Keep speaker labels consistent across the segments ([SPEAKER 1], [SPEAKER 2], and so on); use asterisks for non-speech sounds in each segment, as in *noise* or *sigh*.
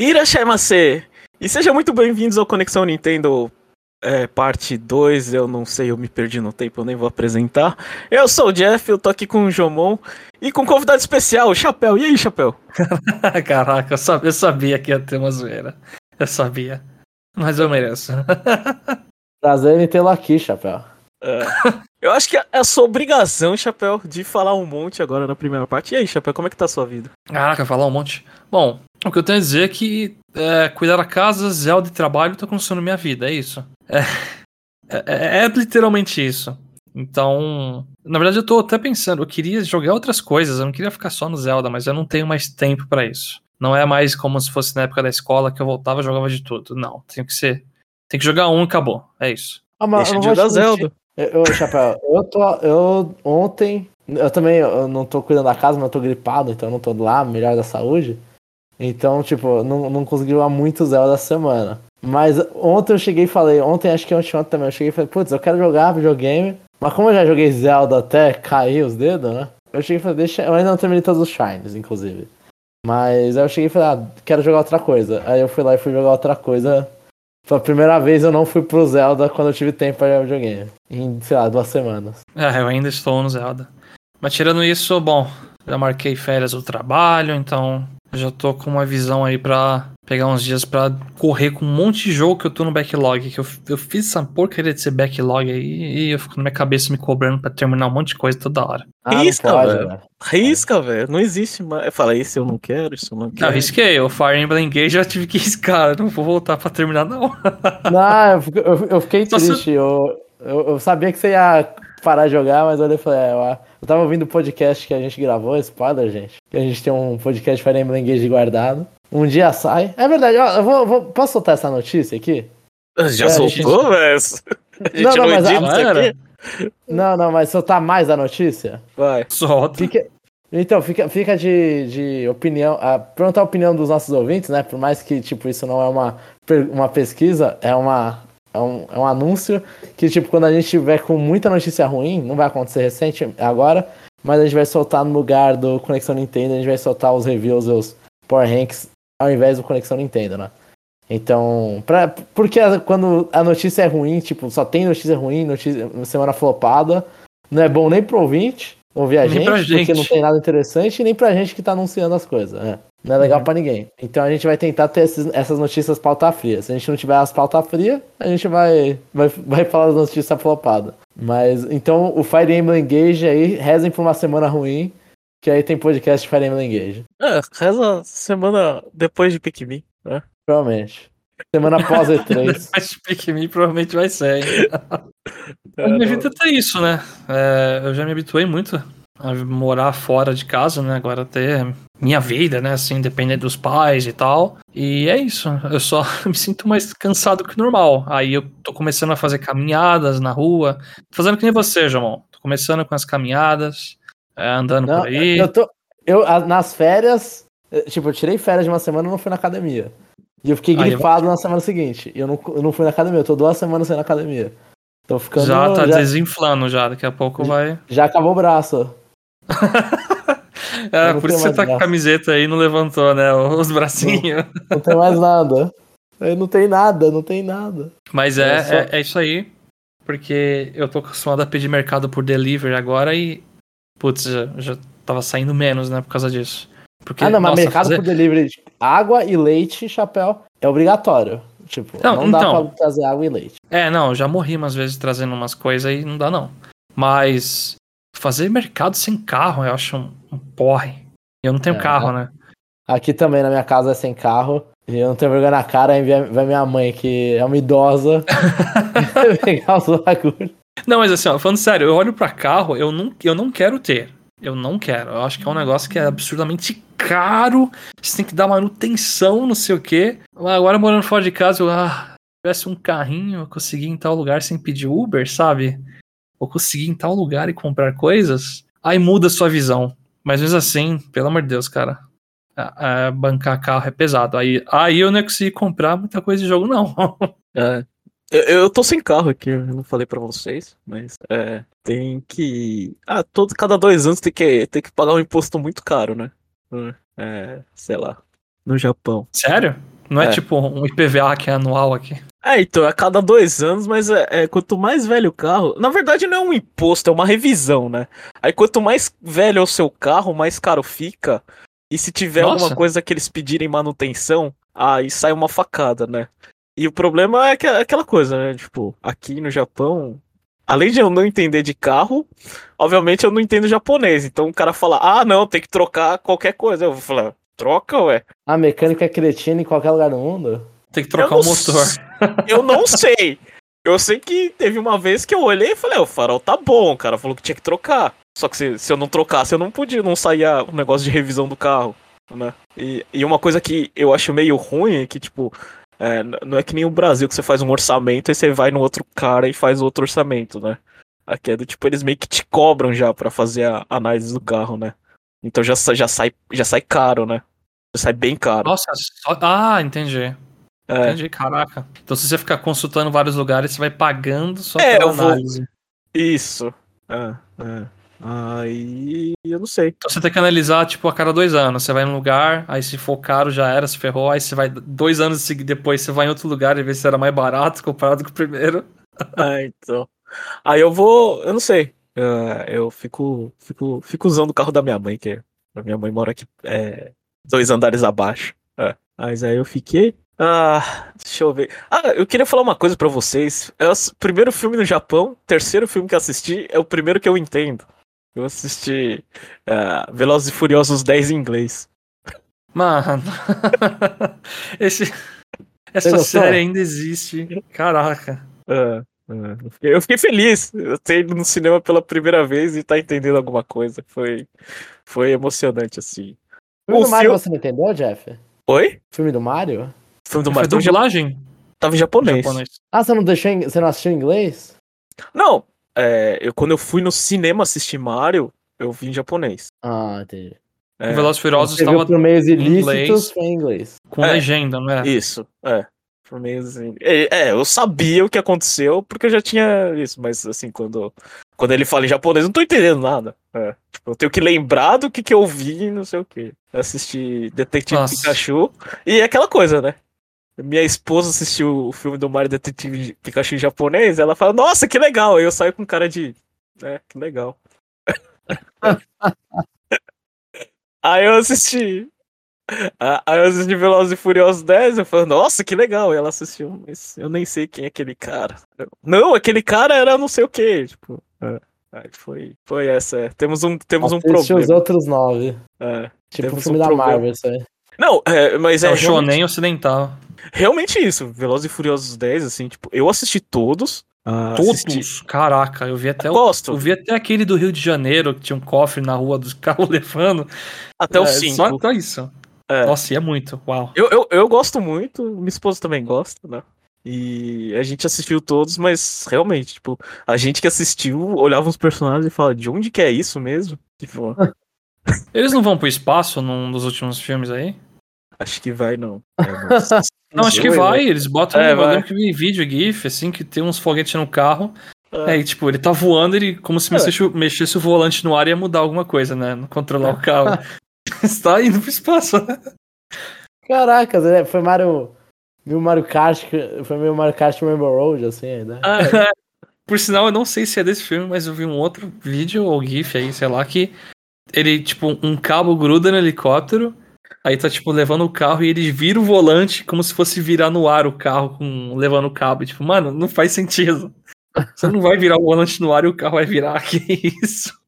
[SPEAKER 1] Irashaimase! E sejam muito bem-vindos ao Conexão Nintendo é, parte 2. Eu não sei, eu me perdi no tempo, eu nem vou apresentar. Eu sou o Jeff, eu tô aqui com o Jomon e com um convidado especial, o Chapéu. E aí, Chapéu? *laughs*
[SPEAKER 2] Caraca, eu sabia, eu sabia que ia ter uma zoeira. Eu sabia. Mas eu mereço. *laughs*
[SPEAKER 3] Prazer em tê-lo aqui, Chapéu.
[SPEAKER 1] É, eu acho que é a sua obrigação, Chapéu, de falar um monte agora na primeira parte. E aí, Chapéu, como é que tá a sua vida?
[SPEAKER 2] Caraca, falar um monte. Bom, o que eu tenho a dizer é que é, cuidar da casa, Zelda e trabalho tá consumindo minha vida, é isso. É, é, é, literalmente isso. Então, na verdade eu tô até pensando, eu queria jogar outras coisas, eu não queria ficar só no Zelda, mas eu não tenho mais tempo para isso. Não é mais como se fosse na época da escola que eu voltava e jogava de tudo. Não, tem que ser. Tem que jogar um e acabou. É isso.
[SPEAKER 1] Ah, mas Deixa de jogar Zelda.
[SPEAKER 3] Eu, Chapéu, eu tô. Eu ontem. Eu também eu não tô cuidando da casa, mas eu tô gripado, então eu não tô lá, melhor da saúde. Então, tipo, não, não consegui jogar muito Zelda essa semana. Mas ontem eu cheguei e falei, ontem acho que ontem, ontem também, eu cheguei e falei, putz, eu quero jogar videogame. Mas como eu já joguei Zelda até cair os dedos, né? Eu cheguei e falei, deixa. Eu ainda não terminei todos os Shines, inclusive. Mas aí eu cheguei e falei, ah, quero jogar outra coisa. Aí eu fui lá e fui jogar outra coisa. Pela primeira vez eu não fui pro Zelda quando eu tive tempo pra jogar videogame. Em, sei lá, duas semanas.
[SPEAKER 2] É, eu ainda estou no Zelda. Mas tirando isso, bom, já marquei férias do trabalho, então já tô com uma visão aí pra pegar uns dias pra correr com um monte de jogo que eu tô no backlog. Que eu, eu fiz essa porcaria de ser backlog aí e eu fico na minha cabeça me cobrando pra terminar um monte de coisa toda hora.
[SPEAKER 1] Ah, Risca, velho. Né? Risca, velho. Não existe mais. Eu falei, isso eu não quero, isso eu não quero.
[SPEAKER 2] Não, risquei. O Fire Emblem Engage já tive que riscar. Não vou voltar pra terminar, não. *laughs*
[SPEAKER 3] Não, eu, eu fiquei triste. Se... Eu, eu, eu sabia que você ia parar de jogar, mas eu falei, é, eu, tava ouvindo o podcast que a gente gravou, spoiler, gente. Que a gente tem um podcast Fire Emblem Engage guardado. Um dia sai. É verdade, ó, eu vou, vou, posso soltar essa notícia aqui?
[SPEAKER 1] Já é, soltou, velho?
[SPEAKER 3] Não, não, mas a... Não, não, mas soltar mais a notícia?
[SPEAKER 1] Vai.
[SPEAKER 2] Solta.
[SPEAKER 3] Fica... Então, fica, fica de, de opinião. A, perguntar a opinião dos nossos ouvintes, né? Por mais que, tipo, isso não é uma, uma pesquisa, é uma, é um, é um anúncio que, tipo, quando a gente tiver com muita notícia ruim, não vai acontecer recente agora, mas a gente vai soltar no lugar do Conexão Nintendo, a gente vai soltar os reviews, os Power Ranks, ao invés do Conexão Nintendo, né? Então, pra, porque quando a notícia é ruim, tipo, só tem notícia ruim, notícia, semana flopada, não é bom nem pro ouvinte ouvir a gente, gente, porque não tem nada interessante, nem pra gente que tá anunciando as coisas, né? Não é legal uhum. para ninguém. Então a gente vai tentar ter esses, essas notícias pauta fria. Se a gente não tiver as pauta fria, a gente vai, vai, vai falar das notícias flopadas. Mas então o Fire Emblem Engage aí, rezem por uma semana ruim, que aí tem podcast Fire Emblem Engage.
[SPEAKER 1] É, reza semana depois de Pikmin, né?
[SPEAKER 3] Provavelmente. Semana após E3. *laughs*
[SPEAKER 2] depois de Pikmin provavelmente vai ser, hein? *laughs* É, a minha vida é isso, né? É, eu já me habituei muito a morar fora de casa, né? Agora ter minha vida, né? Assim, depender dos pais e tal. E é isso. Eu só *laughs* me sinto mais cansado que normal. Aí eu tô começando a fazer caminhadas na rua. Tô fazendo que nem você, João. Tô começando com as caminhadas, é, andando não, por aí.
[SPEAKER 3] Eu tô. Eu, nas férias, tipo, eu tirei férias de uma semana e não fui na academia. E eu fiquei gripado eu... na semana seguinte. E eu não, eu não fui na academia, eu tô duas semanas sem na academia. Tô ficando.
[SPEAKER 2] Já tá já... desinflando já, daqui a pouco vai.
[SPEAKER 3] Já acabou o braço. *laughs*
[SPEAKER 2] é, por isso você tá com a camiseta aí e não levantou, né? Os bracinhos.
[SPEAKER 3] Não, não tem mais nada. Não tem nada, não tem nada.
[SPEAKER 2] Mas é, é, só... é, é, isso aí. Porque eu tô acostumado a pedir mercado por delivery agora e. Putz, já, já tava saindo menos, né? Por causa disso. Porque,
[SPEAKER 3] ah, não, mas nossa, mercado fazer... por delivery, água e leite, chapéu, é obrigatório. Tipo, não, então, dá pra trazer água e leite.
[SPEAKER 2] É, não, já morri umas vezes trazendo umas coisas e não dá, não. Mas fazer mercado sem carro, eu acho um, um porre. Eu não tenho é, carro, né?
[SPEAKER 3] Aqui também na minha casa é sem carro. E eu não tenho vergonha na cara, aí vai minha mãe, que é uma idosa, *laughs* *laughs* pegar os bagulhos.
[SPEAKER 2] Não, mas assim, ó, falando sério, eu olho pra carro, eu não, eu não quero ter. Eu não quero. Eu acho que é um negócio que é absurdamente caro. Você tem que dar manutenção, não sei o quê. Agora morando fora de casa, eu, ah, tivesse um carrinho, eu conseguia em tal lugar sem pedir Uber, sabe? ou conseguir em tal lugar e comprar coisas, aí muda a sua visão. Mas mesmo assim, pelo amor de Deus, cara, bancar carro é pesado. Aí, aí eu não ia conseguir comprar muita coisa de jogo, não. *laughs*
[SPEAKER 1] é. Eu, eu tô sem carro aqui, eu não falei para vocês, mas é, tem que. Ah, todo, cada dois anos tem que, que pagar um imposto muito caro, né? É, sei lá. No Japão.
[SPEAKER 2] Sério? Não é,
[SPEAKER 1] É.
[SPEAKER 2] tipo um IPVA que é anual aqui.
[SPEAKER 1] É, então, a cada dois anos, mas é, é, quanto mais velho o carro. Na verdade, não é um imposto, é uma revisão, né? Aí quanto mais velho é o seu carro, mais caro fica. E se tiver
[SPEAKER 2] Nossa.
[SPEAKER 1] alguma coisa que eles pedirem manutenção, aí sai uma facada, né? E o problema é que- aquela coisa, né? Tipo, aqui no Japão, além de eu não entender de carro, obviamente eu não entendo japonês. Então o cara fala, ah, não, tem que trocar qualquer coisa. Eu vou falar, troca, ué.
[SPEAKER 3] A mecânica é cretina em qualquer lugar do mundo?
[SPEAKER 2] Tem que trocar
[SPEAKER 1] Eu
[SPEAKER 2] o motor. *laughs*
[SPEAKER 1] Eu não sei. Eu sei que teve uma vez que eu olhei e falei, "Ah, o farol tá bom, o cara falou que tinha que trocar. Só que se, se eu não trocasse, eu não podia, não saía o negócio de revisão do carro, né? E, e uma coisa que eu acho meio ruim é que, tipo, é, não é que nem o Brasil, que você faz um orçamento e você vai no outro cara e faz outro orçamento, né? Aqui é do tipo, eles meio que te cobram já pra fazer a análise do carro, né? Então já, já, sai, já sai caro, né? Já sai bem caro.
[SPEAKER 2] Nossa, só... Ah, entendi.
[SPEAKER 1] É.
[SPEAKER 2] Entendi, caraca. Então se você ficar consultando vários lugares, você vai pagando só
[SPEAKER 1] É,
[SPEAKER 2] pela
[SPEAKER 1] eu vou-
[SPEAKER 2] análise.
[SPEAKER 1] Isso. É, é. Aí eu não sei.
[SPEAKER 2] Então você tem que analisar, tipo, a cada dois anos. Você vai num lugar, aí se for caro já era, se ferrou, aí você vai dois anos depois, você vai em outro lugar e vê se era mais barato *laughs* comparado com o primeiro.
[SPEAKER 1] Ah, *laughs* então. Aí eu vou. Eu não sei. É, eu fico, fico, fico usando o carro da minha mãe, que a minha mãe mora aqui é, dois andares abaixo. É. Mas aí eu fiquei. Ah, deixa eu ver. Ah, eu queria falar uma coisa pra vocês. É o primeiro filme no Japão, terceiro filme que assisti, é o primeiro que eu entendo. Eu assisti é, Velozes e Furiosos 10 em inglês.
[SPEAKER 2] Mano. *laughs* Esse... Essa série ainda existe. Caraca.
[SPEAKER 1] É, é. Eu fiquei- feliz. Eu ter ido no cinema pela primeira vez e tá entendendo alguma coisa. Foi, foi emocionante, assim.
[SPEAKER 3] O filme
[SPEAKER 1] O
[SPEAKER 3] do Mario você não entendeu, Jeff?
[SPEAKER 1] Oi?
[SPEAKER 3] Filme do Mario?
[SPEAKER 1] O filme do
[SPEAKER 2] Foi
[SPEAKER 1] Mario ja-
[SPEAKER 2] dublagem?
[SPEAKER 1] tava em japonês.
[SPEAKER 2] Japonês.
[SPEAKER 3] Ah, você não deixou em... Você não assistiu em inglês?
[SPEAKER 1] Não, é, eu, quando eu fui no cinema assistir Mario, eu vi em japonês.
[SPEAKER 3] Ah, entendi.
[SPEAKER 1] É,
[SPEAKER 2] O Velozes e Furiosos estava
[SPEAKER 3] por meios
[SPEAKER 2] em
[SPEAKER 3] ilícitos, em inglês.
[SPEAKER 2] com
[SPEAKER 1] É.
[SPEAKER 2] legenda, não é?
[SPEAKER 1] Isso, é. Por meio assim. É, é, eu sabia o que aconteceu porque eu já tinha isso, mas assim, quando, quando ele fala em japonês, eu não tô entendendo nada. É, tipo, eu tenho que lembrar do que, que eu vi e não sei o que. Assisti Detetive
[SPEAKER 2] Nossa.
[SPEAKER 1] Pikachu e é aquela coisa, né? Minha esposa assistiu o filme do Mario Detetive Pikachu em japonês, ela fala, nossa, que legal! Aí eu saio com cara de. É, que legal. *laughs* Aí eu assisti. Ah, Aí eu assisti Velozes e Furiosos 10, eu falei, nossa, que legal. E ela assistiu, mas eu nem sei quem é aquele cara. Eu, não, aquele cara era não sei o que, tipo. é. Aí foi, foi essa. é. Temos um, temos um
[SPEAKER 3] Assiste os
[SPEAKER 1] problema.
[SPEAKER 3] outros nove.
[SPEAKER 1] É.
[SPEAKER 3] Tipo o filme
[SPEAKER 1] um
[SPEAKER 3] da
[SPEAKER 1] problema.
[SPEAKER 3] Marvel, isso aí.
[SPEAKER 1] Não, é, mas
[SPEAKER 2] É,
[SPEAKER 1] é
[SPEAKER 2] o
[SPEAKER 1] realmente,
[SPEAKER 2] Shonen ocidental.
[SPEAKER 1] Realmente isso. Velozes e Furiosos 10, assim, tipo, eu assisti todos. ah, assisti-
[SPEAKER 2] Todos. Caraca, eu vi até
[SPEAKER 1] Eu
[SPEAKER 2] o.
[SPEAKER 1] gosto.
[SPEAKER 2] Eu vi até aquele do Rio de Janeiro, que tinha um cofre na rua dos *laughs* carros levando.
[SPEAKER 1] Até o
[SPEAKER 2] É,
[SPEAKER 1] 5.
[SPEAKER 2] Só até isso.
[SPEAKER 1] É.
[SPEAKER 2] Nossa, e é muito. Uau.
[SPEAKER 1] Eu, eu, eu gosto muito, minha esposa também gosta, né? E a gente assistiu todos, mas realmente, tipo, a gente que assistiu olhava os personagens e fala, de onde que é isso mesmo? Tipo, *laughs*
[SPEAKER 2] Eles não vão pro espaço num dos últimos filmes aí?
[SPEAKER 1] Acho que vai não. *laughs* É, não.
[SPEAKER 2] Acho que vai. Eles botam.
[SPEAKER 1] É,
[SPEAKER 2] eu
[SPEAKER 1] vai.
[SPEAKER 2] lembro que vi vídeo, GIF, assim, que tem uns foguetes no carro.
[SPEAKER 1] É.
[SPEAKER 2] É, e, tipo, ele tá voando, ele como se
[SPEAKER 1] É.
[SPEAKER 2] mexesse, o- mexesse o volante no ar ia mudar alguma coisa, né? Não controlar o carro. *laughs* Está indo pro espaço, né?
[SPEAKER 3] Caraca, Zé, foi Mario. Viu Mario Kart, que- foi meio Mario Kart Rainbow Road, assim, ainda.
[SPEAKER 1] Ah,
[SPEAKER 2] Por sinal, eu não sei se é desse filme, mas eu vi um outro vídeo ou GIF aí, sei lá, que ele, tipo, um cabo gruda no helicóptero, aí tá, tipo, levando o carro e ele vira o volante como se fosse virar no ar o carro com levando o cabo. Tipo, mano, não faz sentido. Você não vai virar o volante no ar e o carro vai virar. *laughs* Que isso?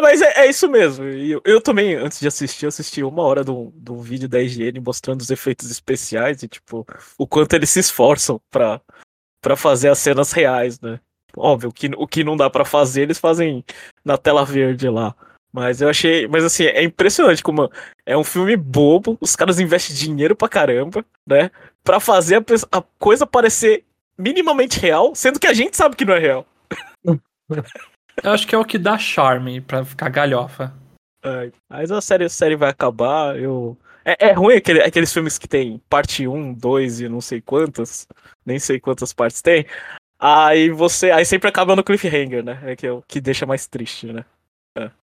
[SPEAKER 1] mas é, é isso mesmo. Eu, eu também, antes de assistir, assisti uma hora de um vídeo da IGN mostrando os efeitos especiais e, tipo, o quanto eles se esforçam pra, pra fazer as cenas reais, né? Óbvio, o que, o que não dá pra fazer, eles fazem na tela verde lá. Mas eu achei. Mas assim, é impressionante como é um filme bobo, os caras investem dinheiro pra caramba, né? Pra fazer a, a coisa parecer minimamente real, sendo que a gente sabe que não é real. *laughs*
[SPEAKER 2] Eu acho que é o que dá charme pra ficar galhofa.
[SPEAKER 1] Ai, mas a série, a série vai acabar, eu. É, é ruim aquele- aqueles filmes que tem parte 1, 2 e não sei quantas. Nem sei quantas partes tem. Aí você. Aí sempre acaba no cliffhanger, né? É que, é o que deixa mais triste, né?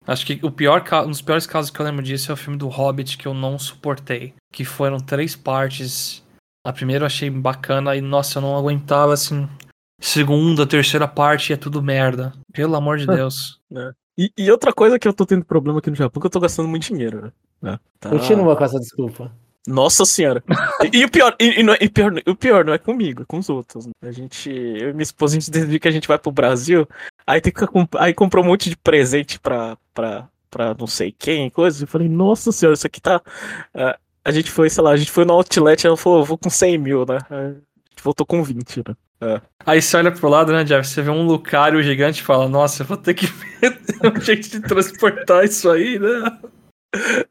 [SPEAKER 2] Acho que o pior, um dos piores casos que eu lembro disso é o filme do Hobbit que eu não suportei. Que foram três partes A primeira eu achei bacana e, nossa, eu não aguentava, assim. Segunda, terceira parte é tudo merda. Pelo amor de Deus.
[SPEAKER 1] E, e outra coisa que eu tô tendo problema aqui no Japão, que eu tô gastando muito dinheiro, né? Tá.
[SPEAKER 3] Continua com essa desculpa.
[SPEAKER 1] Nossa senhora. E, e o pior, e, e não é- e pior, o pior não é comigo, é com os outros. A gente, eu e minha esposa, a gente decidiu que a gente vai pro Brasil, aí tem que aí comprou um monte de presente pra, pra, pra não sei quem, coisa. Eu falei, nossa senhora, isso aqui tá. ah, a gente foi, sei lá, a gente foi no outlet, ela falou, vou com 100 mil, né? A gente voltou com 20, né?
[SPEAKER 2] Aí você olha pro lado, né, Jeff? Você vê um Lucario gigante e fala, nossa, eu vou ter que *laughs* ver um jeito de transportar isso aí, né?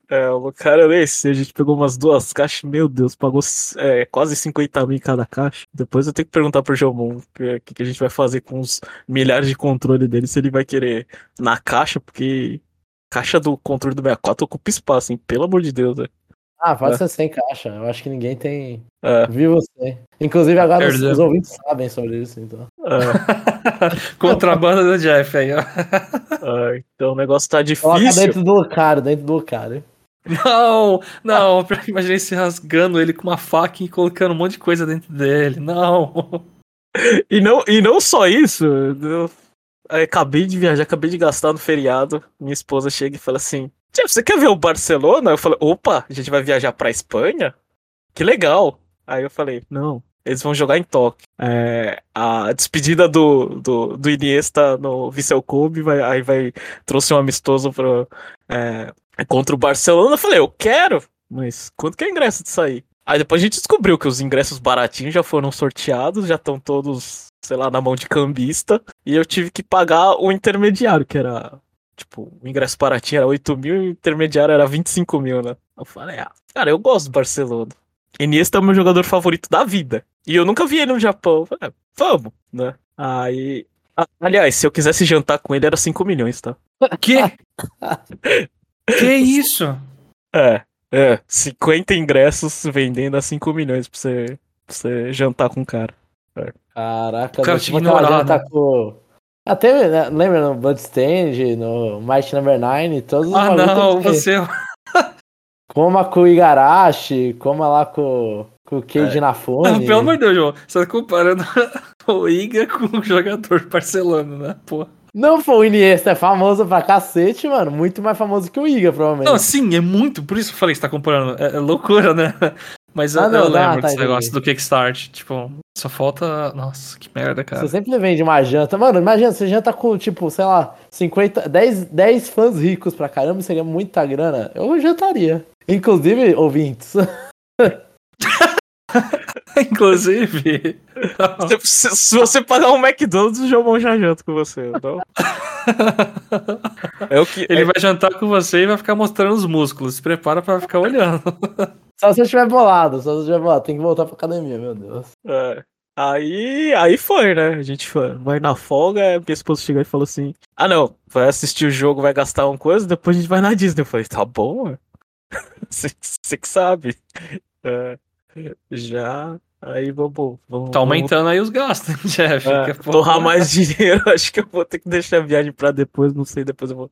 [SPEAKER 1] É, o cara, nem sei, a gente pegou umas duas caixas, meu Deus, pagou é, quase 50 mil em cada caixa. Depois eu tenho que perguntar pro Jomon o que, que a gente vai fazer com os milhares de controle dele, se ele vai querer na caixa, porque caixa do controle do 64 ocupa espaço, hein? Pelo amor de Deus, velho.
[SPEAKER 3] Ah, pode
[SPEAKER 1] É.
[SPEAKER 3] ser sem caixa. Eu acho que ninguém tem.
[SPEAKER 1] É,
[SPEAKER 3] Viu você. Inclusive, agora os, os ouvintes sabem sobre isso, então.
[SPEAKER 1] é, *laughs*
[SPEAKER 2] Contrabanda do Jeff aí, ó.
[SPEAKER 1] é, então o negócio tá
[SPEAKER 3] Coloca
[SPEAKER 1] difícil.
[SPEAKER 3] dentro do Lucario, dentro do Lucario.
[SPEAKER 2] Não, não, eu imaginei se rasgando ele com uma faca e colocando um monte de coisa dentro dele. Não.
[SPEAKER 1] E não, e não só isso, eu aí acabei de viajar, acabei de gastar no feriado. Minha esposa chega e fala assim: você quer ver o Barcelona? Eu falei: opa, a gente vai viajar pra Espanha? Que legal. Aí eu falei: não, eles vão jogar em Tóquio. É, a despedida do, do, do Iniesta no Vissel Kobe, vai, aí vai, trouxe um amistoso pro, é, contra o Barcelona. Eu falei: eu quero, mas quanto que é ingresso de sair? Aí depois a gente descobriu que os ingressos baratinhos já foram sorteados, já estão todos, sei lá, na mão de cambista. E eu tive que pagar o intermediário, que era. Tipo, o ingresso baratinho era 8 mil e o intermediário era 25 mil, né? Eu falei, ah, cara, eu gosto do Barcelona. Iniesta é o meu jogador favorito da vida. E eu nunca vi ele no Japão. Eu falei, ah, vamos, né? Aí. ah, aliás, se eu quisesse jantar com ele era 5 milhões, tá?
[SPEAKER 2] Que? *laughs* Que isso?
[SPEAKER 1] É, é. 50 ingressos vendendo a 5 milhões pra você, pra você jantar com o cara.
[SPEAKER 3] Caraca,
[SPEAKER 2] O cara
[SPEAKER 3] aquela
[SPEAKER 2] ignorado.
[SPEAKER 3] janta com. Até, né, lembra no Bloodstained, no Might Number 9, todos os
[SPEAKER 2] Ah, não, você. *laughs*
[SPEAKER 3] Coma com o Igarashi, coma lá com, com o Keiji
[SPEAKER 2] Não,
[SPEAKER 3] Nafune. *laughs*
[SPEAKER 2] pelo amor de Deus, João. Você tá comparando *laughs* o Iga com o jogador do Barcelona, né? Pô.
[SPEAKER 3] Não, pô, o Iniesta é famoso pra cacete, mano. Muito mais famoso que o Iga, provavelmente.
[SPEAKER 2] Não, sim, é muito. Por isso que eu falei que você tá comparando. É, é loucura, né? Mas eu,
[SPEAKER 3] Ah, não,
[SPEAKER 2] eu
[SPEAKER 3] tá,
[SPEAKER 2] lembro
[SPEAKER 3] tá,
[SPEAKER 2] desse
[SPEAKER 3] entendi.
[SPEAKER 2] negócio do Kickstart. Tipo, só falta. Nossa, que merda, cara.
[SPEAKER 3] Você sempre vende uma janta. Mano, imagina, você janta com, tipo, sei lá, 50, 10, 10 fãs ricos pra caramba, seria muita grana. Eu jantaria. Inclusive, ouvintes. *laughs*
[SPEAKER 2] Inclusive.
[SPEAKER 1] Se, se- se você pagar um McDonald's, o João já janta com você, não? *laughs* É o que.
[SPEAKER 2] Ele vai jantar com você e vai ficar mostrando os músculos. Se prepara pra ficar olhando. *laughs*
[SPEAKER 3] Só se eu estiver bolado, só se eu estiver bolado. Tem que voltar pra academia, meu Deus.
[SPEAKER 1] É. Aí, aí foi, né? A gente foi, vai na folga, minha esposa chegou e falou assim: Ah, não, vai assistir o jogo, vai gastar uma coisa, depois a gente vai na Disney. Eu falei: Tá bom, *laughs* você que sabe. É, já. Aí vamos. vamos
[SPEAKER 2] Tá aumentando aí os gastos, hein, *laughs* Jeff?
[SPEAKER 1] É,
[SPEAKER 2] pouco-
[SPEAKER 1] torrar mais dinheiro, *laughs* acho que eu vou ter que deixar a viagem pra depois, não sei, depois eu vou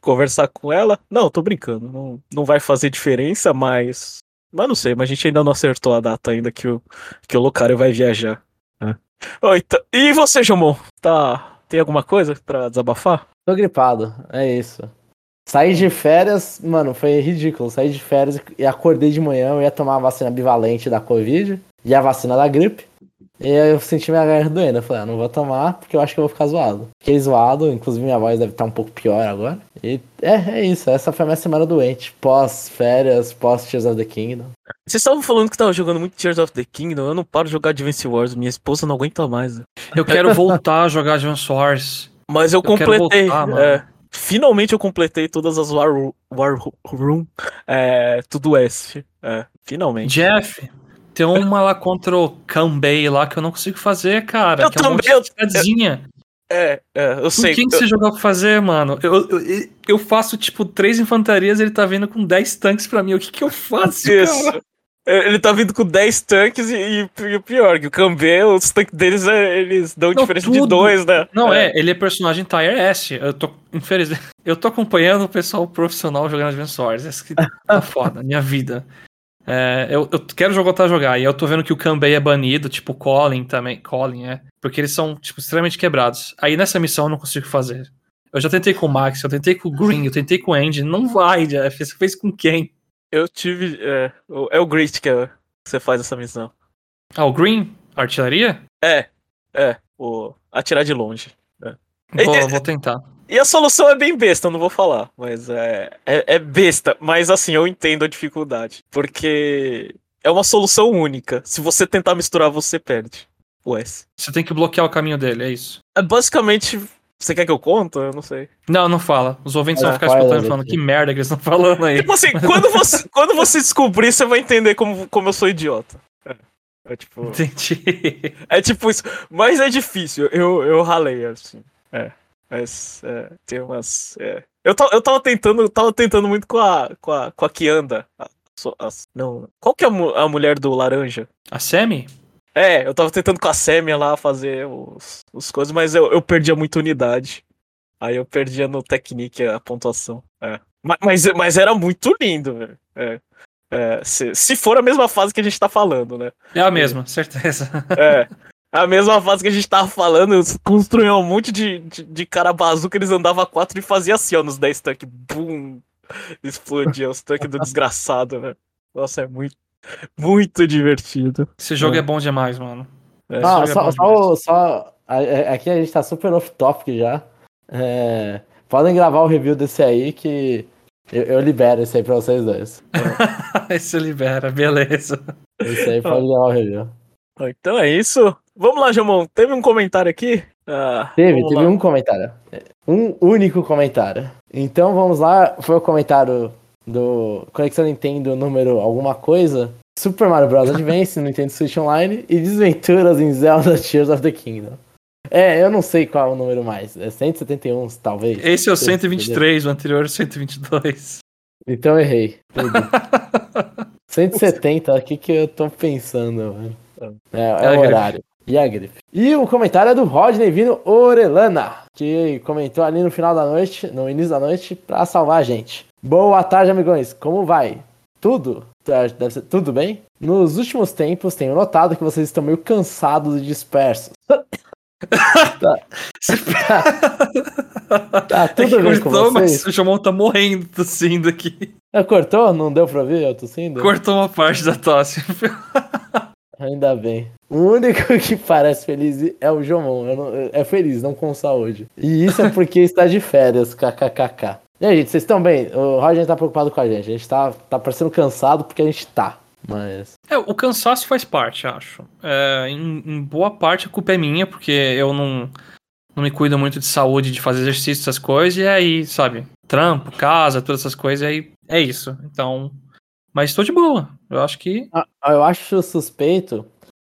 [SPEAKER 1] conversar com ela. Não, tô brincando, não, não vai fazer diferença, mas. Mas não sei, mas a gente ainda não acertou a data ainda que o, que o Lucario vai viajar. É. Então- e você, Jomon? Tá. Tem alguma coisa pra desabafar?
[SPEAKER 3] Tô gripado, é isso. Saí de férias, mano, foi ridículo. Saí de férias e acordei de manhã, eu ia tomar a vacina bivalente da Covid e a vacina da gripe. E aí eu senti minha garganta doendo. Eu falei, ah, não vou tomar porque eu acho que eu vou ficar zoado. Fiquei zoado, inclusive minha voz deve estar um pouco pior agora. E é, é isso. Essa foi a minha semana doente. Pós férias, pós Tears of the Kingdom.
[SPEAKER 1] Vocês estavam falando que tava jogando muito Tears of the Kingdom, eu não paro de jogar Advance Wars, minha esposa não aguenta mais. né?
[SPEAKER 2] Eu quero *laughs* voltar a jogar Advance Wars.
[SPEAKER 1] Mas eu
[SPEAKER 2] Eu quero
[SPEAKER 1] completei.
[SPEAKER 2] voltar,
[SPEAKER 1] é, finalmente eu completei todas as War, War Room, é, tudo S. É, finalmente.
[SPEAKER 2] Jeff, tem uma lá contra o Kanbei lá que eu não consigo fazer, cara.
[SPEAKER 1] Eu
[SPEAKER 2] que é um
[SPEAKER 1] também,
[SPEAKER 2] de cidadezinha.
[SPEAKER 1] É, é, eu
[SPEAKER 2] Com
[SPEAKER 1] sei.
[SPEAKER 2] quem que
[SPEAKER 1] eu-
[SPEAKER 2] você jogou pra fazer, mano? Eu, eu, eu faço, tipo, três infantarias e ele tá vindo com 10 tanques pra mim. O que que eu faço,
[SPEAKER 1] Isso.
[SPEAKER 2] cara?
[SPEAKER 1] É, Ele tá vindo com 10 tanques e, o pior, que o Kambé, os tanques deles, é, eles dão
[SPEAKER 2] Não,
[SPEAKER 1] diferença de
[SPEAKER 2] tudo.
[SPEAKER 1] dois, né?
[SPEAKER 2] Não, é, ele é personagem Tire S. Eu tô, infelizmente, *laughs* eu tô acompanhando o pessoal profissional jogando Advance Wars. Esse que tá foda, minha vida. É, eu, eu quero voltar a jogar, e eu tô vendo que o Kanbei é banido, tipo o Colin também. Colin, é. Porque eles são, tipo, extremamente quebrados. Aí nessa missão eu não consigo fazer. Eu já tentei com o Max, eu tentei com o Green, eu tentei com o Andy. Não vai, Jeff. Você fez com quem?
[SPEAKER 1] Eu tive. É, o- é o Great que é- que você faz essa missão.
[SPEAKER 2] Ah, o Green? Artilharia?
[SPEAKER 1] É, é. O atirar de longe.
[SPEAKER 2] Vou, vou tentar.
[SPEAKER 1] E a solução é bem besta, eu não vou falar, mas é, é, é besta. Mas assim, eu entendo a dificuldade. Porque é uma solução única. Se você tentar misturar, você perde. O S.
[SPEAKER 2] Você tem que bloquear o caminho dele, é isso.
[SPEAKER 1] É basicamente. Você quer que eu conte? Eu não sei.
[SPEAKER 2] Não, não fala. Os ouvintes vão
[SPEAKER 3] É,
[SPEAKER 2] ficar
[SPEAKER 3] fala,
[SPEAKER 2] escutando e falando que merda que eles estão falando aí.
[SPEAKER 1] Tipo assim, quando você, *laughs* quando você descobrir, você vai entender como, como eu sou idiota. É, é tipo.
[SPEAKER 2] Entendi.
[SPEAKER 1] É tipo isso. Mas é difícil. Eu, eu ralei, assim. É. Mas é, tem umas. é. Eu, eu tava tentando. Eu tava tentando muito com a. com a, com a Kianda. A- as- não. Qual que é a, a mulher do laranja?
[SPEAKER 2] A Semi?
[SPEAKER 1] É, eu tava tentando com a Sêmia lá fazer os, os coisas, mas eu, eu perdia muita unidade. Aí eu perdia no Technique a pontuação. É. Ma- Mas, mas, era muito lindo, velho. É. É, se, se for a mesma fase que a gente tá falando, né?
[SPEAKER 2] É a mesma, certeza.
[SPEAKER 1] É. *laughs* A mesma fase que a gente tava falando, eles construíam um monte de, de, de cara bazuca, eles andavam a quatro e faziam assim, ó, nos 10 tanques. Bum! Explodia os tanques do desgraçado, né? Nossa, é muito, muito divertido.
[SPEAKER 2] Esse jogo
[SPEAKER 1] É.
[SPEAKER 2] é bom demais, mano.
[SPEAKER 1] É.
[SPEAKER 3] Ah,
[SPEAKER 2] jogo é
[SPEAKER 3] só, só, só a- aqui a gente tá super off-topic já. É, podem gravar o review desse aí que eu, eu libero esse aí pra vocês dois. *laughs*
[SPEAKER 2] Esse libera, beleza.
[SPEAKER 3] Esse aí pode gravar o review.
[SPEAKER 1] Então é isso. Vamos lá, Jamon. Teve um comentário aqui? Ah,
[SPEAKER 3] Teve, teve
[SPEAKER 1] lá.
[SPEAKER 3] um comentário. Um único comentário. Então vamos lá, foi o comentário do Conexão Nintendo número alguma coisa. Super Mario Bros. *laughs* Advance, Nintendo Switch Online e Desventuras em Zelda Tears of the Kingdom. É, eu não sei qual é o número mais. É 171, talvez.
[SPEAKER 2] Esse é o 123, o anterior é o 122.
[SPEAKER 3] Então errei. Tudo. 170, *laughs* o que que eu tô pensando, velho? É, é
[SPEAKER 2] a
[SPEAKER 3] o horário. E a grife. E o comentário é do Rodney Vino Orelana, que comentou ali no final da noite, no início da noite, pra salvar a gente. Boa tarde, amigões. Como vai? Tudo? Deve ser tudo bem? Nos últimos tempos, tenho notado que vocês estão meio cansados e dispersos. *coughs* tá. *laughs* tá
[SPEAKER 2] É
[SPEAKER 3] tudo bem com
[SPEAKER 2] cortou,
[SPEAKER 3] vocês?
[SPEAKER 2] mas o Jomon tá morrendo tossindo aqui.
[SPEAKER 3] Ah, Cortou? Não deu pra ouvir eu tossindo?
[SPEAKER 2] Cortou uma parte da tosse.
[SPEAKER 3] Ainda bem. O único *laughs* que parece feliz é o Jomon. Não- é feliz, não com saúde. E isso é porque *laughs* está de férias, kkkk. E aí, gente, vocês estão bem? O Roger tá preocupado com a gente. A gente tá, tá parecendo cansado porque a gente tá. Mas.
[SPEAKER 2] É, o cansaço faz parte, acho. É, em, em boa parte a culpa é minha, porque eu não, não me cuido muito de saúde, de fazer exercício, essas coisas, e aí, sabe, trampo, casa, todas essas coisas, aí é isso. Então. Mas estou de boa. Eu acho que.
[SPEAKER 3] Ah, Eu acho suspeito,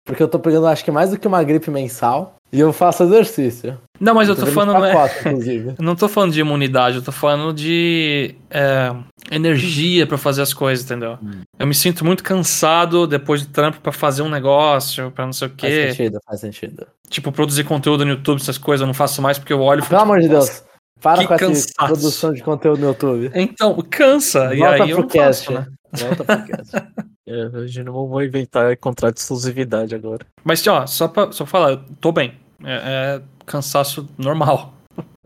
[SPEAKER 3] porque eu tô pegando acho que mais do que uma gripe mensal. E eu faço exercício.
[SPEAKER 2] Não, mas eu tô
[SPEAKER 3] vendo
[SPEAKER 2] falando. não é-
[SPEAKER 3] pacote, inclusive.
[SPEAKER 2] Eu *laughs* não tô falando de imunidade, eu tô falando de é, energia pra fazer as coisas, entendeu? Eu me sinto muito cansado depois do trampo pra fazer um negócio, pra não sei o
[SPEAKER 3] Faz
[SPEAKER 2] quê.
[SPEAKER 3] sentido, faz sentido.
[SPEAKER 2] Tipo, produzir conteúdo no YouTube, essas coisas, eu não faço mais porque eu olho e
[SPEAKER 3] Pelo amor de Deus, para
[SPEAKER 2] que
[SPEAKER 3] com essa produção de conteúdo no YouTube.
[SPEAKER 2] Então, cansa. e
[SPEAKER 3] Volta
[SPEAKER 2] aí eu
[SPEAKER 3] pro
[SPEAKER 2] não
[SPEAKER 3] cast.
[SPEAKER 2] faço, né?
[SPEAKER 3] Volta pro cast. *laughs*
[SPEAKER 1] É, a gente não vou inventar contrato de exclusividade agora.
[SPEAKER 2] Mas, ó, só pra, só pra falar, eu tô bem. É, é cansaço normal.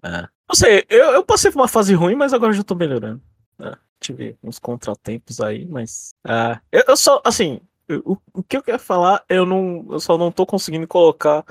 [SPEAKER 1] Não sei, eu, eu passei por uma fase ruim, mas agora já tô melhorando. É, tive uns contratempos aí, mas. ah, eu, eu só, assim, eu- o, o que eu quero falar, eu não. Eu só não tô conseguindo colocar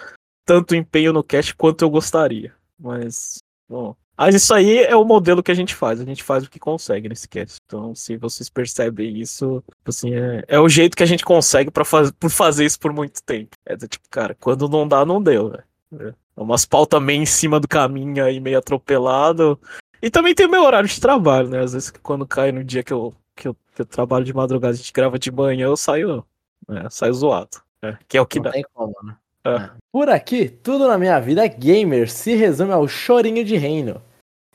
[SPEAKER 1] tanto empenho no cast quanto eu gostaria. Mas. Bom. Mas isso aí é o modelo que a gente faz. A gente faz o que consegue nesse cast. Então, se vocês percebem isso, assim, é, é o jeito que a gente consegue para faz, por fazer isso por muito tempo. É do tipo, cara, quando não dá, não deu, velho. É umas pautas meio em cima do caminho aí, meio atropelado. E também tem o meu horário de trabalho, né? Às vezes quando cai no dia que eu, que eu, que eu trabalho de madrugada, a gente grava de manhã, eu saio, né? saio zoado. né? Que é o que
[SPEAKER 3] Não
[SPEAKER 1] dá.
[SPEAKER 3] tem como, né?
[SPEAKER 1] É.
[SPEAKER 3] Por aqui, tudo na minha vida gamer se resume ao chorinho de reino.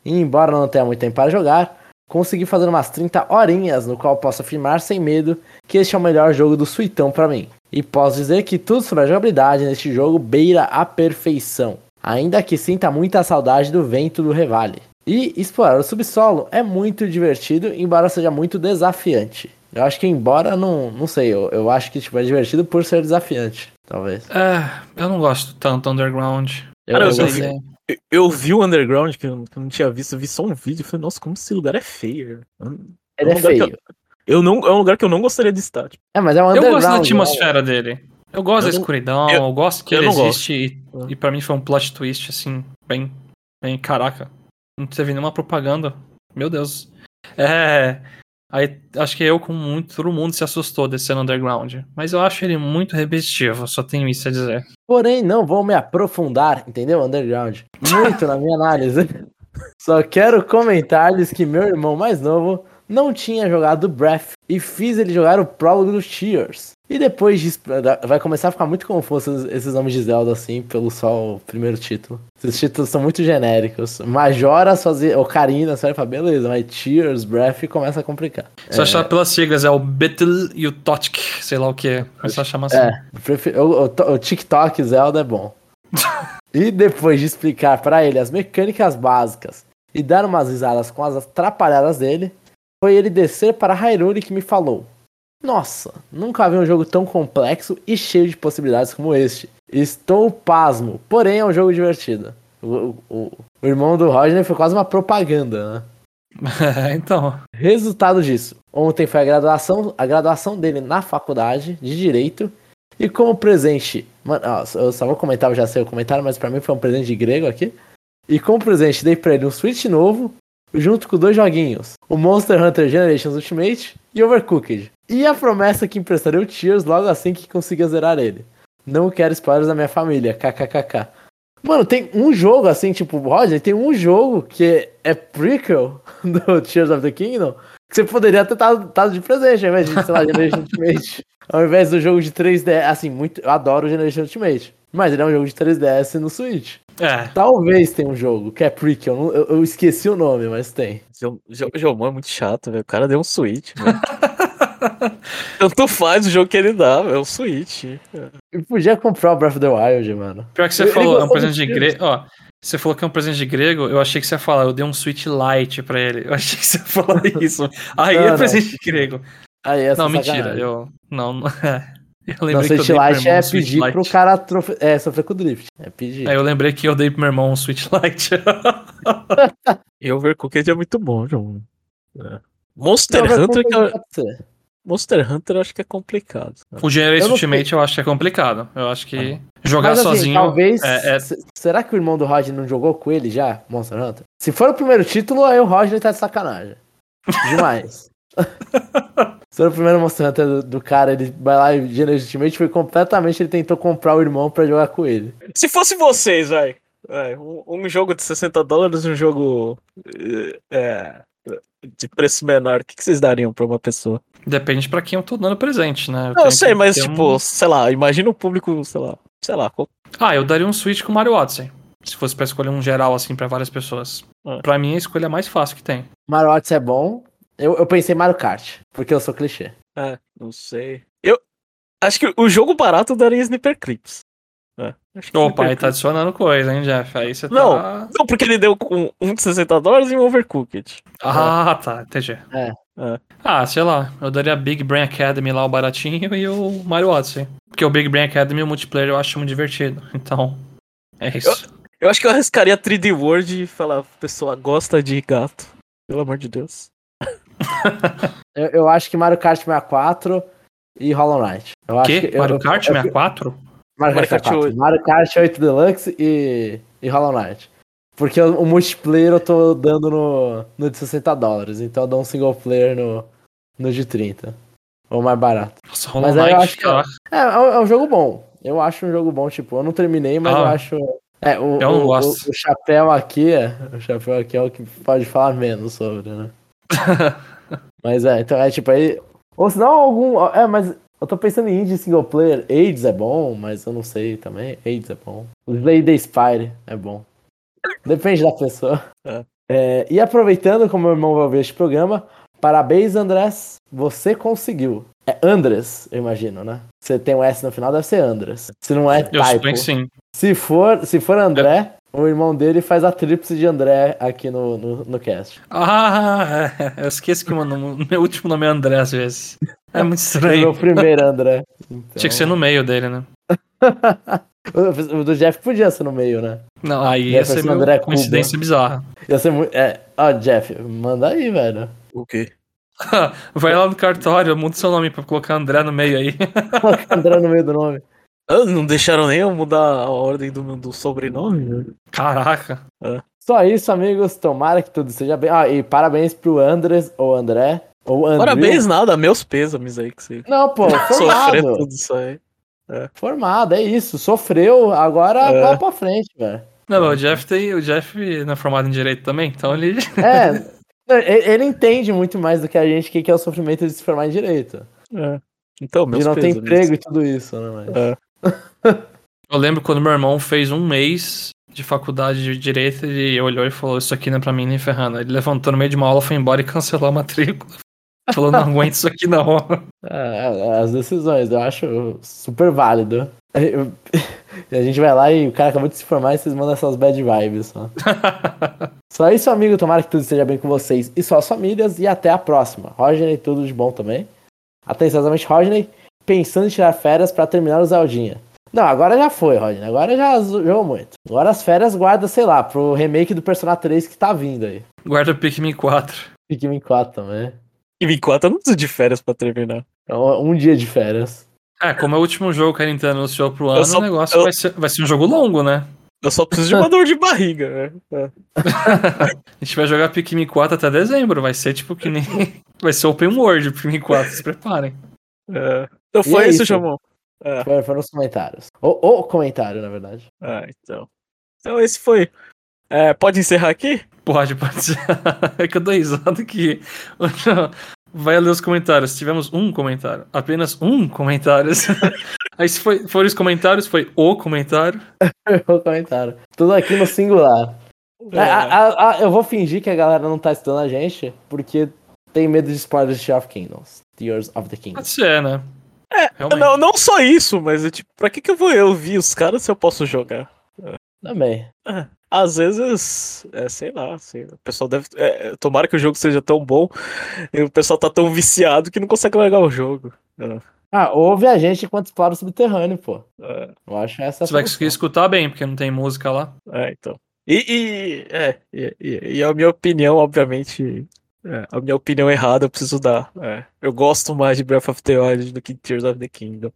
[SPEAKER 3] E embora não tenha muito tempo para jogar, consegui fazer umas 30 horinhas no qual posso afirmar sem medo que este é o melhor jogo do Suitão para mim. E posso dizer que tudo sobre a jogabilidade neste jogo beira a perfeição. Ainda que sinta muita saudade do vento do Revale. E explorar o subsolo é muito divertido, embora seja muito desafiante. Eu acho que embora não, não sei, eu, eu acho que tipo, é divertido por ser desafiante, talvez.
[SPEAKER 2] É, eu não gosto tanto do Underground.
[SPEAKER 3] Eu,
[SPEAKER 1] Cara, eu
[SPEAKER 3] eu
[SPEAKER 1] vi- Eu- Eu vi o Underground, que eu, que eu não tinha visto, eu vi só um vídeo e falei, nossa, como esse lugar é feio.
[SPEAKER 3] Ele é
[SPEAKER 1] um lugar que
[SPEAKER 3] feio.
[SPEAKER 1] Eu não, é um lugar que eu não gostaria de estar. tipo,
[SPEAKER 3] É, mas é um
[SPEAKER 2] Eu gosto da
[SPEAKER 3] né?
[SPEAKER 2] atmosfera dele. Eu gosto
[SPEAKER 1] Eu
[SPEAKER 2] da
[SPEAKER 1] não-
[SPEAKER 2] escuridão,
[SPEAKER 1] eu-
[SPEAKER 2] eu, gosto que
[SPEAKER 1] eu
[SPEAKER 2] ele
[SPEAKER 1] não gosto.
[SPEAKER 2] existe e, e pra mim foi um plot twist, assim, bem, bem, caraca. Não teve nenhuma propaganda. Meu Deus. É. Aí acho que eu, com muito, todo mundo se assustou desse underground. Mas eu acho ele muito repetitivo, só tenho isso a dizer.
[SPEAKER 3] Porém, não vou me aprofundar, entendeu? Underground. Muito na minha análise. *laughs* Só quero comentar-lhes que meu irmão mais novo não tinha jogado Breath e fiz ele jogar o prólogo do Tears. E depois de, vai começar a ficar muito confuso esses- nomes de Zelda assim, pelo só o primeiro título. Esses títulos são muito genéricos. Majora, fazia, Ocarina, você vai falar, beleza, mas Tears, Breath começa a complicar.
[SPEAKER 2] Se eu achar pelas siglas, é o Betel e o Totic, sei lá o que. É só chamar assim.
[SPEAKER 3] É, prefiro- o, o- o TikTok Zelda é bom. *laughs* e depois de explicar pra ele as mecânicas básicas e dar umas risadas com as atrapalhadas dele, foi ele descer para Hyrule que me falou: Nossa, nunca vi um jogo tão complexo e cheio de possibilidades como este. Estou pasmo, porém é um jogo divertido. O, o- o- irmão do Roger foi quase uma propaganda, né? *laughs*
[SPEAKER 2] então.
[SPEAKER 3] Resultado disso, ontem foi a graduação, a graduação dele na faculdade de Direito. E como presente, mano, ó, eu só vou comentar, eu já sei o comentário, mas pra mim foi um presente de grego aqui. E como presente, dei pra ele um Switch novo, junto com dois joguinhos: o Monster Hunter Generations Ultimate e Overcooked. E a promessa que emprestarei o Tears logo assim que consiga zerar ele. Não quero spoilers da minha família, kkkk. Mano, tem um jogo assim, tipo, Roger, tem um jogo que é prequel *laughs* do Tears of the Kingdom que você poderia ter dado, dado de presente, ao invés de, sei lá, Generation Ultimate. *laughs* Ao invés do jogo de 3DS, assim, muito, eu adoro o Generation Ultimate. Mas ele é um jogo de 3DS no Switch.
[SPEAKER 2] É.
[SPEAKER 3] Talvez tenha um jogo que é prequel, eu, não- eu- eu esqueci o nome, mas tem.
[SPEAKER 1] O Jomon é muito chato, velho. O cara deu um Switch, velho. *laughs* Tanto faz o jogo que ele dá, é um Switch.
[SPEAKER 3] Eu podia comprar o Breath of the Wild, mano.
[SPEAKER 2] Pior que você
[SPEAKER 3] Ele
[SPEAKER 2] falou, é um presente de grego. Ó, você falou que é um presente de grego, eu achei que você ia falar, eu dei um Switch Light pra ele. Eu achei que você ia falar *laughs* isso. Aí
[SPEAKER 3] Não,
[SPEAKER 2] é
[SPEAKER 3] não.
[SPEAKER 2] presente de grego.
[SPEAKER 3] Aí, essa
[SPEAKER 2] não, mentira.
[SPEAKER 3] sacanagem.
[SPEAKER 2] Eu. Não, não. *laughs* é. *laughs* Eu
[SPEAKER 3] Não, Switch Lite é
[SPEAKER 2] um Switch
[SPEAKER 3] pedir
[SPEAKER 2] Lite.
[SPEAKER 3] pro cara trofe- é, sofrer com drift. É pedir.
[SPEAKER 2] Aí eu lembrei que eu dei pro meu irmão um Switch Lite. *laughs*
[SPEAKER 1] E Overcooked é muito bom, João. É. Monster
[SPEAKER 3] Não,
[SPEAKER 1] Hunter,
[SPEAKER 3] ser?
[SPEAKER 1] Monster Hunter eu acho que é complicado.
[SPEAKER 2] o Generation. Ultimate eu acho que é complicado. Eu acho que jogar
[SPEAKER 3] Mas, assim,
[SPEAKER 2] sozinho.
[SPEAKER 3] talvez.
[SPEAKER 2] é- é-
[SPEAKER 3] se- Será que o irmão do Roger não jogou com ele já, Monster Hunter? Se for o primeiro título, aí o Roger tá de sacanagem. *laughs* Demais. Se for o primeiro Monster Hunter do, do cara, ele vai lá e Generation foi completamente. Ele tentou comprar o irmão pra jogar com ele.
[SPEAKER 1] Se fosse vocês, vai. vai, um, um jogo de 60 dólares e um jogo é, de preço menor, o que, que vocês dariam pra uma pessoa?
[SPEAKER 2] Depende pra quem eu tô dando presente, né?
[SPEAKER 1] Não, eu sei, mas tipo,
[SPEAKER 2] um-
[SPEAKER 1] sei lá, imagina o público, sei lá, sei lá, qual-
[SPEAKER 2] Ah, eu daria um Switch com Mario Odyssey. Se fosse pra escolher um geral, assim, pra várias pessoas.
[SPEAKER 1] Ah.
[SPEAKER 2] Pra mim, a escolha é mais fácil que tem.
[SPEAKER 3] Mario Odyssey é bom. Eu, eu pensei em Mario Kart, porque eu sou clichê.
[SPEAKER 1] É, não sei. Eu acho que o jogo barato daria Sniper Clips. É, acho que
[SPEAKER 2] Opa, aí tá adicionando coisa, hein, Jeff? Aí você
[SPEAKER 1] Não.
[SPEAKER 2] tá.
[SPEAKER 1] Não, porque ele deu com um de 60 dólares e um Overcooked.
[SPEAKER 2] Ah, tá, entendi.
[SPEAKER 3] É.
[SPEAKER 1] É.
[SPEAKER 2] Ah, sei lá, eu daria Big Brain Academy lá, o baratinho, e o Mario Odyssey. Porque o Big Brain Academy, o multiplayer, eu acho muito divertido. Então, é isso.
[SPEAKER 1] Eu acho que eu arriscaria 3D World e falar, pessoa gosta de gato. Pelo amor de Deus. *laughs*
[SPEAKER 3] Eu, eu acho que Mario Kart 64 e Hollow Knight. Eu acho
[SPEAKER 2] que?
[SPEAKER 3] que, eu-
[SPEAKER 2] Mario
[SPEAKER 3] eu-
[SPEAKER 2] Kart
[SPEAKER 3] eu-
[SPEAKER 2] 64?
[SPEAKER 3] Mario
[SPEAKER 1] Mario
[SPEAKER 3] Kart
[SPEAKER 1] Kart
[SPEAKER 3] 64.
[SPEAKER 1] 8.
[SPEAKER 3] Mario Kart 8 Deluxe e, e Hollow Knight. Porque o, o multiplayer eu tô dando no, no de 60 dólares, então eu dou um single player no, no de 30. Ou mais barato.
[SPEAKER 2] Nossa, Hollow
[SPEAKER 3] Mas aí eu
[SPEAKER 2] Knight,
[SPEAKER 3] acho que-. É, é, um- é um jogo bom. Eu acho um jogo bom, tipo, eu não terminei, mas
[SPEAKER 2] Ah.
[SPEAKER 3] eu acho. É, o,
[SPEAKER 2] Eu não
[SPEAKER 3] o-
[SPEAKER 2] gosto.
[SPEAKER 3] O, o chapéu aqui é. O chapéu aqui é o que pode falar menos sobre, né? *laughs* mas é, então é tipo aí. Ou senão algum. É, mas eu tô pensando em indie single player. AIDS é bom, mas eu não sei também. AIDS é bom. Slay the Spire é bom. Depende da pessoa.
[SPEAKER 1] É.
[SPEAKER 3] É, e aproveitando, como meu irmão vai ver este programa, parabéns, Andrés. Você conseguiu. É Andres, eu imagino, né? Você tem um S no final, deve ser Andres. Se não é
[SPEAKER 2] Eu
[SPEAKER 3] typo.
[SPEAKER 2] suponho que sim.
[SPEAKER 3] Se for, se for André, o irmão dele faz a tríplice de André aqui no, no, no cast.
[SPEAKER 2] Ah, é, eu esqueço que meu, nome- meu último nome é André às vezes. É muito estranho.
[SPEAKER 3] meu primeiro André. Então...
[SPEAKER 2] Tinha que ser no meio dele, né? *laughs*
[SPEAKER 3] O do Jeff podia ser no meio, né?
[SPEAKER 2] Não, aí ia ser
[SPEAKER 3] André
[SPEAKER 2] coincidência bizarra.
[SPEAKER 3] Ia ser muito. É, ó, Jeff, manda aí, velho.
[SPEAKER 1] O quê? *laughs*
[SPEAKER 2] Vai lá no cartório, muda seu nome pra colocar André no meio aí.
[SPEAKER 3] Coloca André no meio do nome.
[SPEAKER 1] Ah, não deixaram nem eu mudar a ordem do, do sobrenome?
[SPEAKER 2] Caraca.
[SPEAKER 3] Só isso, amigos. Tomara que tudo seja bem. Ah, e parabéns pro Andres, ou André, ou André.
[SPEAKER 1] Parabéns, nada, meus pêsames aí que você
[SPEAKER 3] Não, pô,
[SPEAKER 1] sofreu
[SPEAKER 3] formado.
[SPEAKER 1] tudo isso aí.
[SPEAKER 3] formado, é isso. Sofreu, agora
[SPEAKER 1] É.
[SPEAKER 3] vai pra frente, velho.
[SPEAKER 2] Não, mas o Jeff tem. O Jeff não é formado em direito também, então ele.
[SPEAKER 3] É. *laughs* ele entende muito mais do que a gente o que é o sofrimento de se formar em direito.
[SPEAKER 1] É. Então, meus
[SPEAKER 3] de não ter emprego e tudo isso, né? Mas...
[SPEAKER 1] É. *laughs*
[SPEAKER 2] Eu lembro quando meu irmão fez um mês de faculdade de direito e olhou e falou: Isso aqui não é pra mim nem ferrando. Ele levantou no meio de uma aula, foi embora e cancelou a matrícula. *laughs* Falou: Não aguento isso aqui não. *laughs*
[SPEAKER 3] É, as decisões, eu acho super válido. E a gente vai lá e o cara acabou de se formar e vocês mandam essas bad vibes só. Só isso, amigo. Tomara que tudo esteja bem com vocês e suas famílias. E até a próxima. Rodney, tudo de bom também. Atenciosamente, Rodney, pensando em tirar férias pra terminar o Zeldinha. Não, agora já foi, Rodney. Agora já jogou muito. Agora as férias guarda, sei lá, pro remake do Persona 3 que tá vindo aí.
[SPEAKER 2] Guarda Pikmin 4.
[SPEAKER 3] Pikmin 4 também.
[SPEAKER 1] Me conta, eu não preciso de férias pra terminar.
[SPEAKER 3] Então, Um dia de férias.
[SPEAKER 2] É, como é o último jogo que a Nintendo anunciou pro ano,
[SPEAKER 1] só-
[SPEAKER 2] o negócio
[SPEAKER 1] eu-
[SPEAKER 2] vai, ser, vai ser um jogo longo, né?
[SPEAKER 1] Eu só preciso de uma *laughs* dor de barriga, né? É. *laughs*
[SPEAKER 2] A gente vai jogar Pikmin 4 até dezembro. Vai ser tipo que nem. *laughs* Vai ser Open World o Pikmin 4, se preparem.
[SPEAKER 1] É. Então foi
[SPEAKER 3] é
[SPEAKER 1] isso,
[SPEAKER 3] isso.
[SPEAKER 1] Jamon. É.
[SPEAKER 3] Os comentários. O, o comentário, na verdade.
[SPEAKER 1] Ah, então. Então esse foi. É, pode encerrar aqui?
[SPEAKER 2] Pode, pode. *laughs* É que eu dou risada que. *laughs* Vai ler os comentários. Tivemos um comentário. Apenas um comentário. *laughs* Aí se foi, foram os comentários, foi o comentário.
[SPEAKER 3] o comentário. Tudo aqui no singular.
[SPEAKER 1] É.
[SPEAKER 3] A- a- a- eu vou fingir que a galera não tá estudando a gente, porque tem medo de spoilers de of Kingdoms. Tears of the Kingdom.
[SPEAKER 2] Pode ser, né?
[SPEAKER 1] É,
[SPEAKER 2] Realmente.
[SPEAKER 1] Não, não só isso, mas é tipo, pra que, que eu vou eu ouvir os caras se eu posso jogar?
[SPEAKER 3] Também.
[SPEAKER 1] Às vezes, é, sei lá, assim, o pessoal deve. é, tomara que o jogo seja tão bom e o pessoal tá tão viciado que não consegue largar o jogo. É,
[SPEAKER 3] Ah, ouve a gente enquanto explora o subterrâneo, pô.
[SPEAKER 1] é,
[SPEAKER 3] Eu acho essa
[SPEAKER 2] Você vai conseguir escutar bem, porque não tem música lá.
[SPEAKER 1] é, então. E, e, é, e, e- e a minha opinião, obviamente. É, a minha opinião errada eu preciso dar. é. eu gosto mais de Breath of the Wild do que Tears of the Kingdom.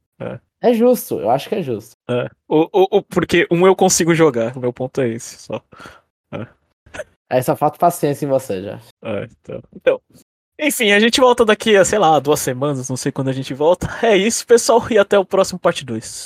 [SPEAKER 3] É justo, eu acho que é justo.
[SPEAKER 1] É. O, o, o- porque um eu consigo jogar, o meu ponto é esse só.
[SPEAKER 3] Aí só falta paciência em você já.
[SPEAKER 1] É, então. então. Enfim, a gente volta daqui a, sei lá, duas semanas, não sei quando a gente volta. É isso, pessoal, e até o próximo parte 2.